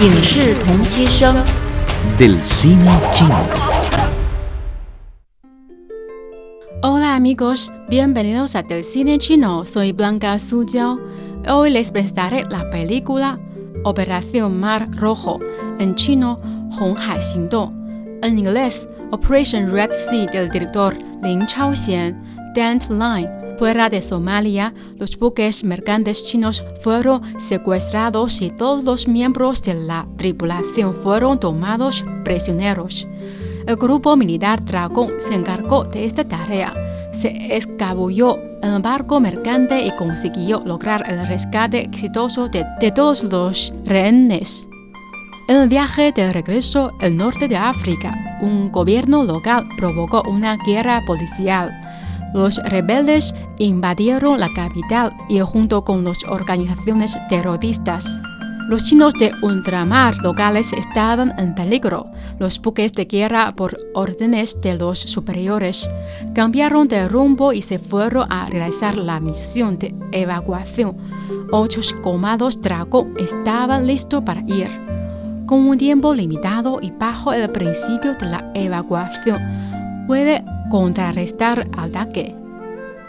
影视同期声。 del cine chino. Hola amigos, bienvenidos a Del Cine Chino. Soy Blanca Suyao. Hoy les presentaré la película Operación Mar Rojo, en chino Honghai Xingdong, en inglés Operation Red Sea del director Lin Chaoxian, Dent Line. Fuera de Somalia, los buques mercantes chinos fueron secuestrados y todos los miembros de la tripulación fueron tomados prisioneros. El grupo militar Dragón se encargó de esta tarea. Se escabulló en el barco mercante y consiguió lograr el rescate exitoso de todos los rehenes. En el viaje de regreso al norte de África, un gobierno local provocó una guerra policial. Los rebeldes invadieron la capital y junto con las organizaciones terroristas. Los chinos de ultramar locales estaban en peligro. Los buques de guerra, por órdenes de los superiores, cambiaron de rumbo y se fueron a realizar la misión de evacuación. Ocho comandos dragón estaban listos para ir. Con un tiempo limitado y bajo el principio de la evacuación, puede contrarrestar ataque.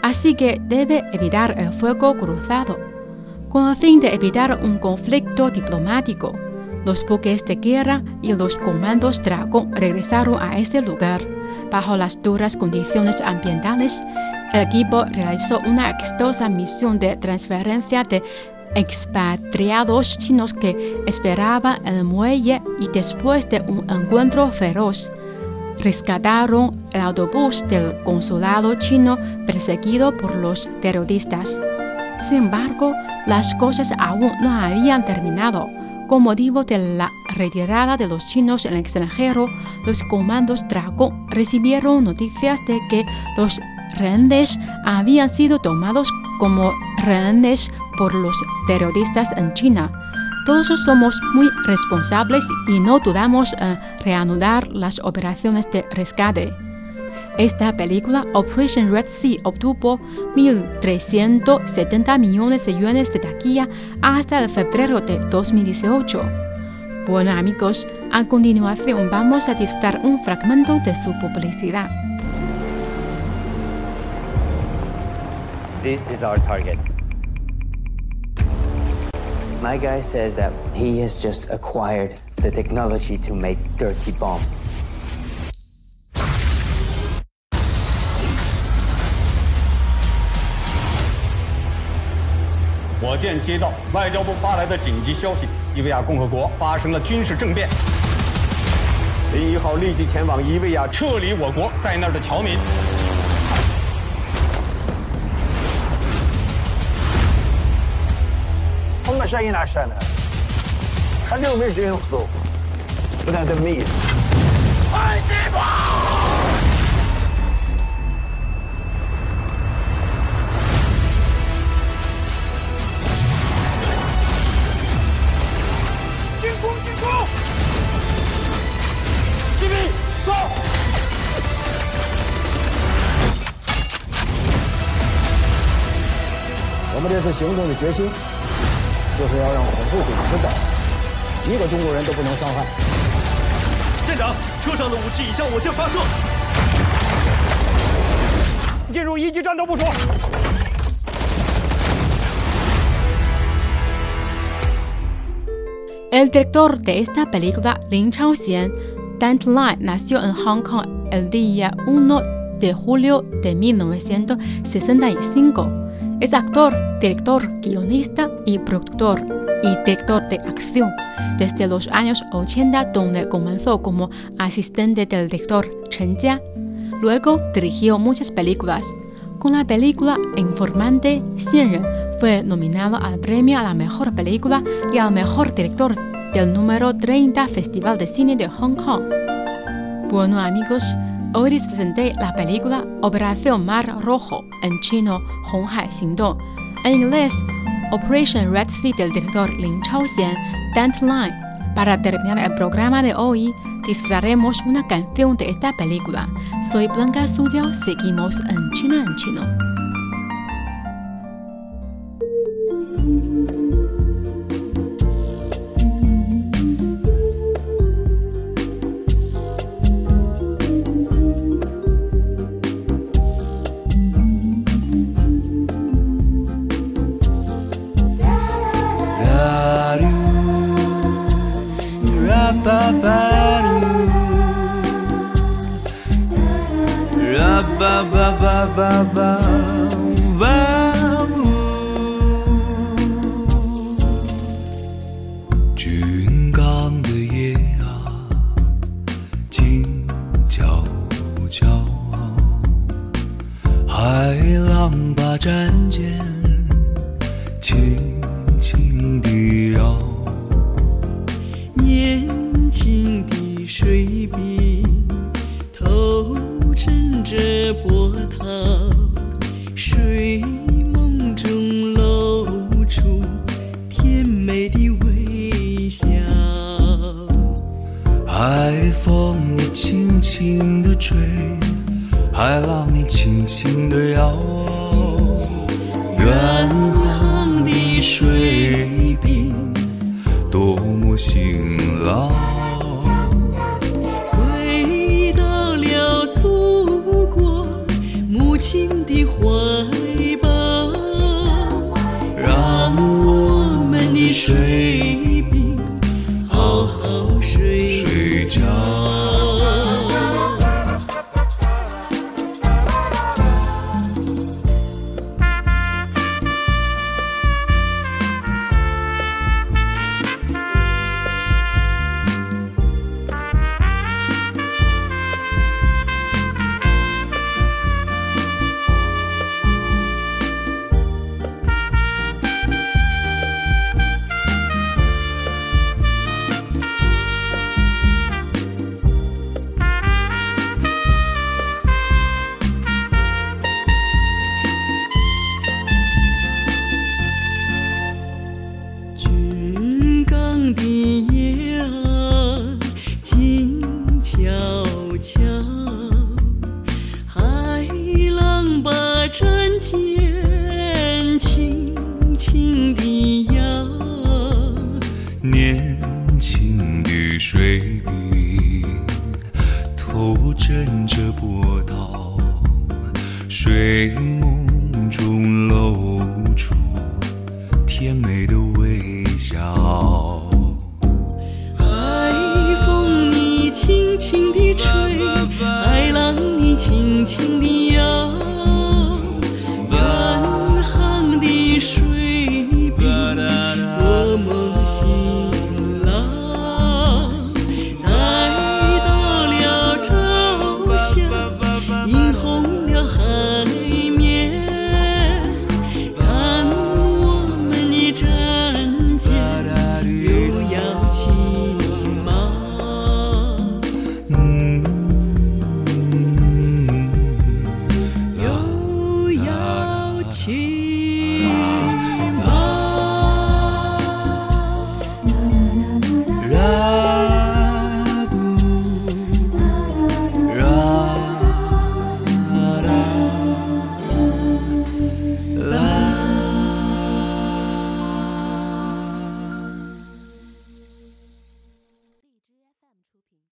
Así que debe evitar el fuego cruzado. Con el fin de evitar un conflicto diplomático, los buques de guerra y los comandos dragón regresaron a ese lugar. Bajo las duras condiciones ambientales, el equipo realizó una exitosa misión de transferencia de expatriados chinos que esperaban en el muelle y después de un encuentro feroz, rescataron el autobús del consulado chino perseguido por los terroristas. Sin embargo, las cosas aún no habían terminado. Con motivo de la retirada de los chinos en el extranjero, los comandos Dragón recibieron noticias de que los rehenes habían sido tomados como rehenes por los terroristas en China. Todos somos muy responsables y no dudamos en reanudar las operaciones de rescate. Esta película, Operation Red Sea, obtuvo 1.370 millones de yuanes de taquilla hasta el febrero de 2018. Bueno amigos, a continuación vamos a disfrutar un fragmento de su publicidad. This is our target. My guy says that he has just acquired the technology to make dirty bombs. 我舰接到外交部发来的紧急消息，伊维亚共和国发生了军事政变。零一号立即前往伊维亚撤离我国在那儿的侨民。هم جايين عشانها خليهم يجوا ينقذوا بدنا تمييز 进攻！进攻！士兵，走！ 我们这次行动的决心， 就是要让恐怖分子知道，一个中国人都不能伤害。舰长，车上的武器已向我舰发射。进入一级战斗部署。El director de esta película, Lin Chaoxian, Lai, nació en Hong Kong el día 1 de julio de 1965. Es actor, director, guionista y productor y director de acción desde los años 80 donde comenzó como asistente del director Chen Jia. Luego dirigió muchas películas. Con la película Informante, Xianren fue nominado al premio a la mejor película y al mejor director del número 30 Festival de Cine de Hong Kong. Bueno amigos, hoy les presenté la película Operación Mar Rojo, en chino Honghai Xingdong, en inglés Operation Red Sea del director Lin Chaoxian, Dant Line. Para terminar el programa de hoy, disfrutaremos una canción de esta película. Soy Blanca Suya, seguimos en China en chino. Ba ba ra ba ba ba ba ba ba 军轻的水兵头枕着波涛，睡梦中露出甜美的微笑。海风你轻轻地吹，海浪你轻轻地摇。远航的水兵多么辛劳，甜美的微笑。海风你轻轻地吹海浪你轻轻地